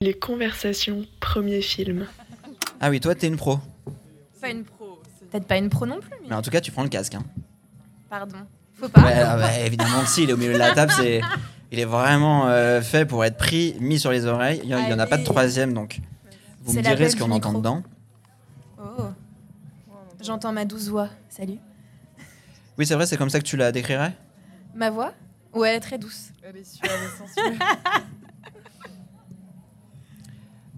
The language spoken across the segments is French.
Les conversations, premier film. Ah oui, toi, t'es une pro. Pas une pro. c'est- Peut-être pas une pro non plus, mais Mais en tout cas, tu prends le casque. Hein. pardon. Faut pas. Ouais, ah bah, évidemment si, il est au milieu de la table, c'est, il est vraiment euh, fait pour être pris, mis sur les oreilles. Il n'y en a pas de troisième, donc vous me direz ce qu'on entend dedans. Oh, j'entends ma douce voix. Salut. Oui, c'est vrai, c'est comme ça que tu la décrirais? Ma voix? Ouais, très douce. Elle est suave et sensuelle.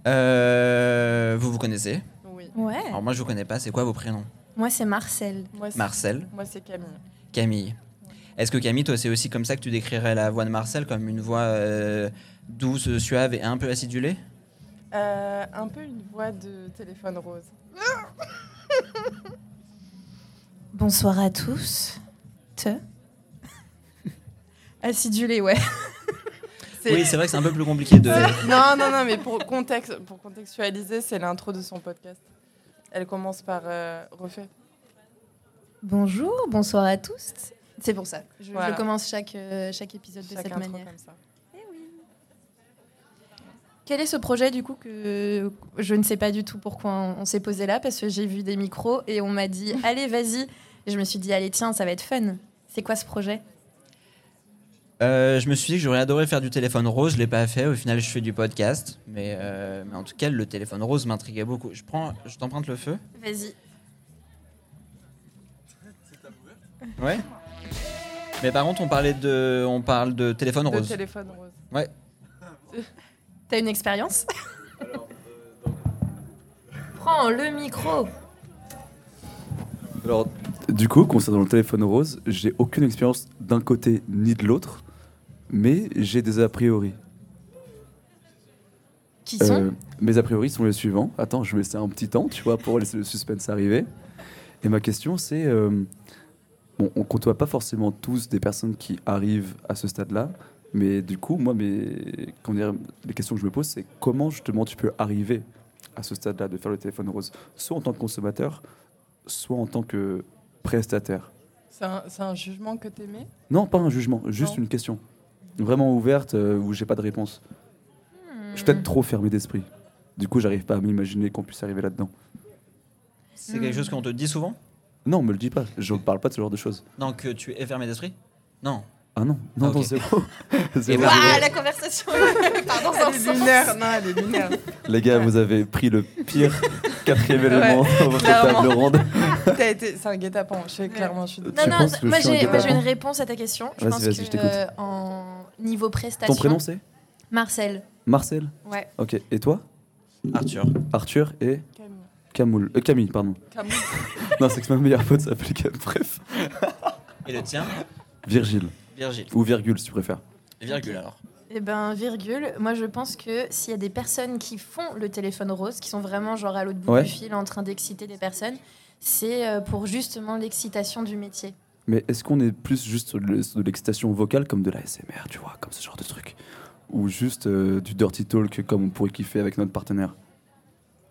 Euh, Vous vous connaissez Oui. Ouais. Alors moi, je vous connais pas. C'est quoi vos prénoms Moi, c'est Marcel. Moi, c'est- Marcel, Moi, c'est Camille. Camille. Est-ce que Camille, toi, c'est aussi comme ça que tu décrirais la voix de Marcel, comme une voix euh, douce, suave et un peu acidulée? Euh, un peu une voix de téléphone rose. Bonsoir à tous. Te. Acidulé, ouais. C'est- Oui, c'est vrai que c'est un peu plus compliqué de. Non, non, non, mais pour, contexte, pour contextualiser, c'est l'intro de son podcast. Elle commence par euh, refait. Bonjour, bonsoir à tous. C'est pour ça. Je, je commence chaque, euh, chaque épisode de cette intro manière. comme ça. Quel est ce projet du coup que je ne sais pas du tout pourquoi on, on s'est posé là parce que j'ai vu des micros et on m'a dit allez vas-y et je me suis dit allez tiens ça va être fun. C'est quoi ce projet? Euh, je me suis dit que j'aurais adoré faire du téléphone rose, je l'ai pas fait. Au final, je fais du podcast, mais, euh, mais en tout cas, le téléphone rose m'intriguait beaucoup. Je prends, je t'emprunte le feu. Vas-y. Ouais. Mais par contre, on parlait de, on parle de téléphone De rose. téléphone rose. Ouais. T'as une expérience? Prends le micro. Alors, du coup, concernant le téléphone rose, j'ai aucune expérience d'un côté ni de l'autre, mais j'ai des a priori. Qui sont Euh, mes a priori sont les suivants. Attends, je vais laisser un petit temps, tu vois, pour laisser le suspense arriver. Et ma question, c'est euh, bon, on côtoie pas forcément tous des personnes qui arrivent à ce stade-là, mais du coup, moi, mes, comment dire, les questions que je me pose, c'est comment justement tu peux arriver à ce stade-là de faire le téléphone rose, soit en tant que consommateur, soit en tant que prestataire? C'est un, jugement que t'aimais Non, pas un jugement, juste Non. une question. Vraiment ouverte euh, où j'ai pas de réponse. Je suis peut-être trop fermé d'esprit. Du coup, j'arrive pas à m'imaginer qu'on puisse arriver là-dedans. C'est quelque chose qu'on te dit souvent? Non, on me le dit pas. Je parle pas de ce genre de choses. Non, que tu es fermé d'esprit? Non. Ah non, non, Ok. non, zéro. Zéro, ben- zéro. Ah, la conversation un Elle est lunaire. Non, elle est lunaire. Les gars, vous avez pris le pire quatrième élément dans votre table ronde. Été... C'est un guet-apens. Je sais clairement, je suis Non, Tu non, moi suis j'ai une réponse à ta question. Je Vas-y, pense vas-y, que je euh, en niveau prestation. Ton prénom c'est? Marcel. Marcel? Ouais. Ok. Et toi? Arthur. Arthur et? Camille. Camoul. Euh, Camille, pardon. Camille. Non, c'est que ma meilleure pote s'appelle Cam. Bref. Et le tien? Virgile. Virgile. Ou virgule, si tu préfères. Virgule alors. Eh ben, virgule, moi je pense que s'il y a des personnes qui font le téléphone rose, qui sont vraiment genre à l'autre bout Ouais. du fil en train d'exciter des personnes, c'est euh, pour justement l'excitation du métier. Mais est-ce qu'on est plus juste de l'excitation vocale comme de la SMR, tu vois, comme ce genre de truc? Ou juste euh, du dirty talk comme on pourrait kiffer avec notre partenaire?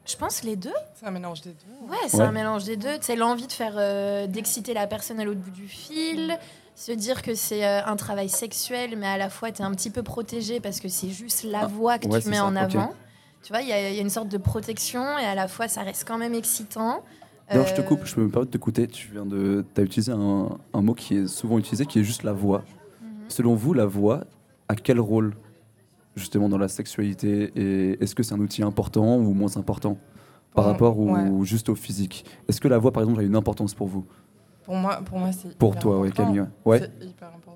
Je pense les deux. C'est un mélange des deux. Ouais, c'est Ouais. un mélange des deux. C'est l'envie de faire euh, d'exciter la personne à l'autre bout du fil, se dire que c'est euh, un travail sexuel, mais à la fois tu es un petit peu protégé parce que c'est juste la Ah, voix que ouais, tu mets ça, en avant. Tu vois, il y, a il y a une sorte de protection et à la fois ça reste quand même excitant. D'ailleurs, je te Euh, coupe, je peux me permettre de t'écouter. Tu viens de. as utilisé un, un mot qui est souvent utilisé, qui est juste la voix. mhm. Selon vous, la voix a quel rôle justement dans la sexualité Et est-ce que c'est un outil important ou moins important par rapport au, ouais. juste au physique? Est-ce que la voix, par exemple, a une importance pour vous? Pour moi, pour moi c'est. Pour toi, oui. Camille. Ouais. C'est hyper important.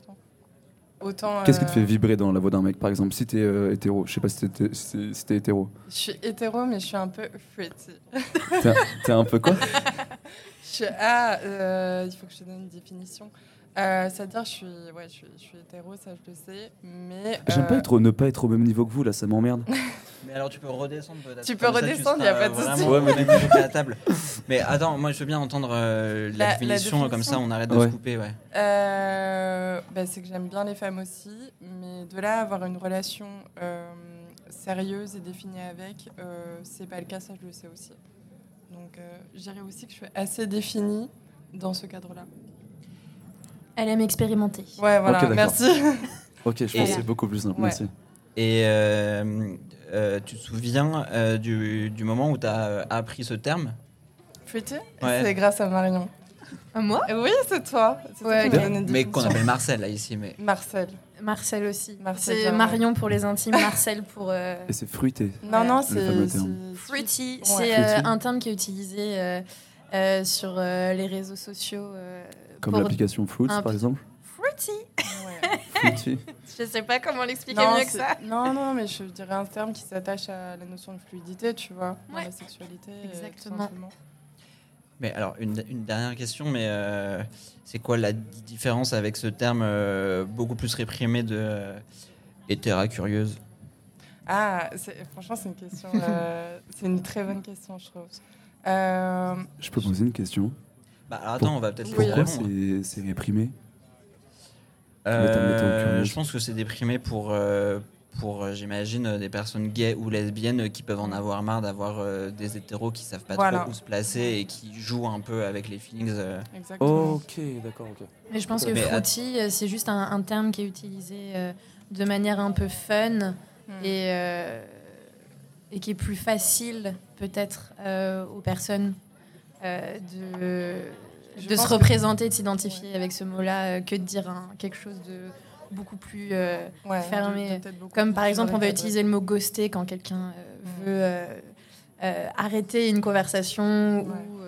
Autant. Qu'est-ce qui te euh, fait vibrer dans la voix d'un mec, par exemple Si t'es euh, hétéro, je sais pas si t'es si- si hétéro. Je suis hétéro, mais je suis un peu pretty. T'es un peu quoi? Je suis, ah, euh, il faut que je te donne une définition. Euh, C'est-à-dire, je suis, ouais, je suis, je suis hétéro, ça je le sais, mais. J'aime pas être, ne pas être au même niveau que vous, là, ça m'emmerde. Mais alors tu peux redescendre peut-être. Tu peux Comme ça, redescendre, seras y a pas de souci. Ouais, mais- que la table. Mais attends, moi je veux bien entendre euh, la, La- la définition, comme définition. ça on arrête de Ouais. se couper. Ouais. Euh, bah, c'est que j'aime bien les femmes aussi, mais de là à avoir une relation euh, sérieuse et définie avec, euh, c'est pas le cas, ça je le sais aussi. Donc euh, je dirais aussi que je suis assez définie dans ce cadre-là. Elle aime expérimenter. Ouais, voilà, merci. Ok, je Et- pense que c'est beaucoup plus simple, Ouais. merci. Et euh, euh, tu te souviens euh, du, du moment où tu as appris ce terme? Fruity Ouais. C'est grâce à Marion. Ah, moi? Oui, c'est toi. Ouais, qui Mais qu'on appelle Marcel là ici. Mais... Marcel. Marcel aussi. Marcel c'est. Marion pour les intimes, Marcel pour. euh, Et c'est fruité. Non, Ouais. non, c'est. Fruity, Ouais. c'est euh, Fruity. un terme qui est utilisé euh, euh, sur euh, les réseaux sociaux. euh, Comme l'application Fruits, par exemple. Fruity Fruity. Je sais pas comment l'expliquer mieux que ça. non, non, mais je dirais un terme qui s'attache à la notion de fluidité, tu vois, dans Ouais. la sexualité. euh, tout Exactement. simplement. Mais alors, une, une dernière question, mais euh, c'est quoi la différence avec ce terme euh, beaucoup plus réprimé de euh, hétéra curieuse Ah, franchement, c'est une question. euh, c'est une très bonne question, je trouve. Euh, Je peux poser une question? Bah alors attends, on va peut-être Pourquoi c'est réprimé Euh, Mettons- mettons curieuse. Je pense que c'est déprimé pour, euh, pour euh, j'imagine, euh, des personnes gays ou lesbiennes euh, qui peuvent en avoir marre d'avoir euh, des hétéros qui savent pas Voilà. trop où se placer et qui jouent un peu avec les feelings. euh. exactement. Ok, d'accord, ok. Mais je pense que euh, c'est juste un, un terme qui est utilisé euh, de manière un peu fun Hmm. et, euh, et qui est plus facile peut-être euh, aux personnes euh, de, de se représenter, de s'identifier avec ce mot-là, euh, que de dire quelque chose de beaucoup plus... euh, Ouais, fermé. beaucoup Comme par exemple, on va utiliser le mot ghoster quand quelqu'un euh, Mm. veut euh, arrêter une conversation Ouais. ou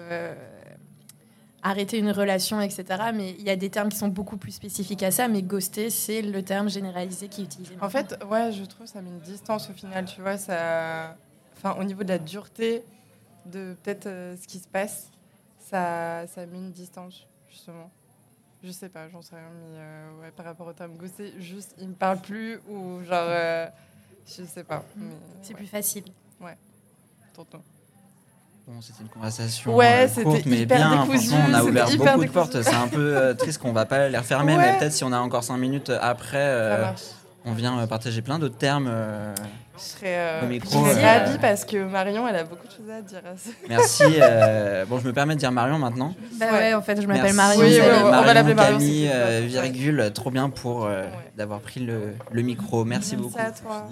arrêter une relation, etc. Mais il y a des termes qui sont beaucoup plus spécifiques à ça. Mais ghoster, c'est le terme généralisé qui est utilisé. En fait, ouais, je trouve que ça met une distance au final, tu vois, ça... Enfin, au niveau de la dureté de peut-être ce qui se passe, ça, ça met une distance, justement. Je sais pas, j'en sais rien, mais euh, ouais, par rapport au terme gossé, juste, il me parle plus ou genre... euh, je sais pas, mais... c'est ouais, plus facile. tonton. Bon, c'était une conversation Ouais, euh, c'était courte, mais hyper bien. décousu, Franchement, on a ouvert beaucoup de portes. C'est un peu euh, triste qu'on va pas les refermer, Ouais. mais peut-être si on a encore 5 minutes après, euh, Ça marche. On vient euh, partager plein d'autres termes. euh. Je serais, euh, Au micro, je serais euh, ravie parce que Marion, elle a beaucoup de choses à dire. à ce- Merci. euh, bon, je me permets de dire Marion maintenant. Bah Ouais. ouais, en fait, je m'appelle Marion. Oui, ouais, ouais, on va l'appeler Marion, Camille, euh, virgule, trop bien pour euh, Ouais. d'avoir pris le, le micro. Merci, Merci beaucoup. à toi.